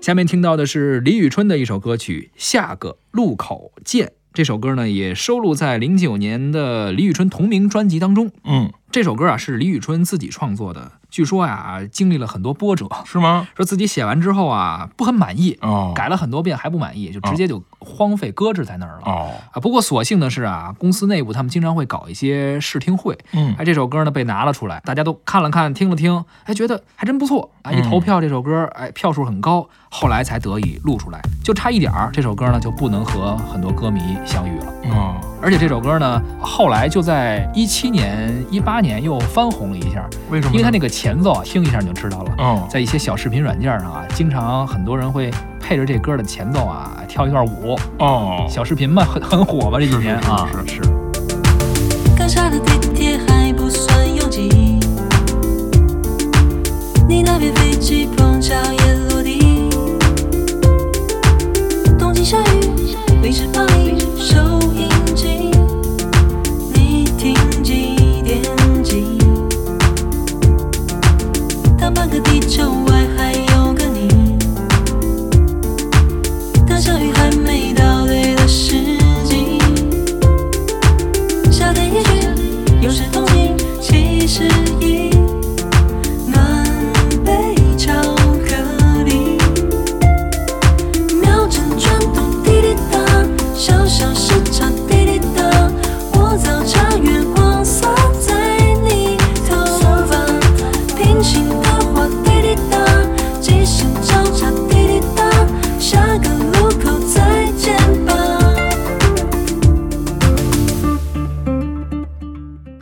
下面听到的是李宇春的一首歌曲《下个路口见》。这首歌呢，也收录在零九年的李宇春同名专辑当中。嗯，这首歌啊，是李宇春自己创作的。据说呀，经历了很多波折，是吗？说自己写完之后啊，不很满意，哦，改了很多遍还不满意，就直接就荒废搁置在那儿了。哦，啊，不过所幸的是啊，公司内部他们经常会搞一些试听会，嗯哎，这首歌呢被拿了出来，大家都看了看，听了听，哎，觉得还真不错啊，一投票这首歌，哎，票数很高，后来才得以录出来，就差一点儿，这首歌呢就不能和很多歌迷相遇了。哦，而且这首歌呢，后来就在一七年、一八年又翻红了一下，为什么？因为它那个前奏啊，听一下你就知道了。哦，在一些小视频软件上啊，经常很多人会配着这歌的前奏啊跳一段舞，哦，小视频嘛，很很火吧这几年啊，是是。刚下的地铁还不算拥挤，你那边飞机碰巧也落地。东京下雨，临时放映有时聪明，其实。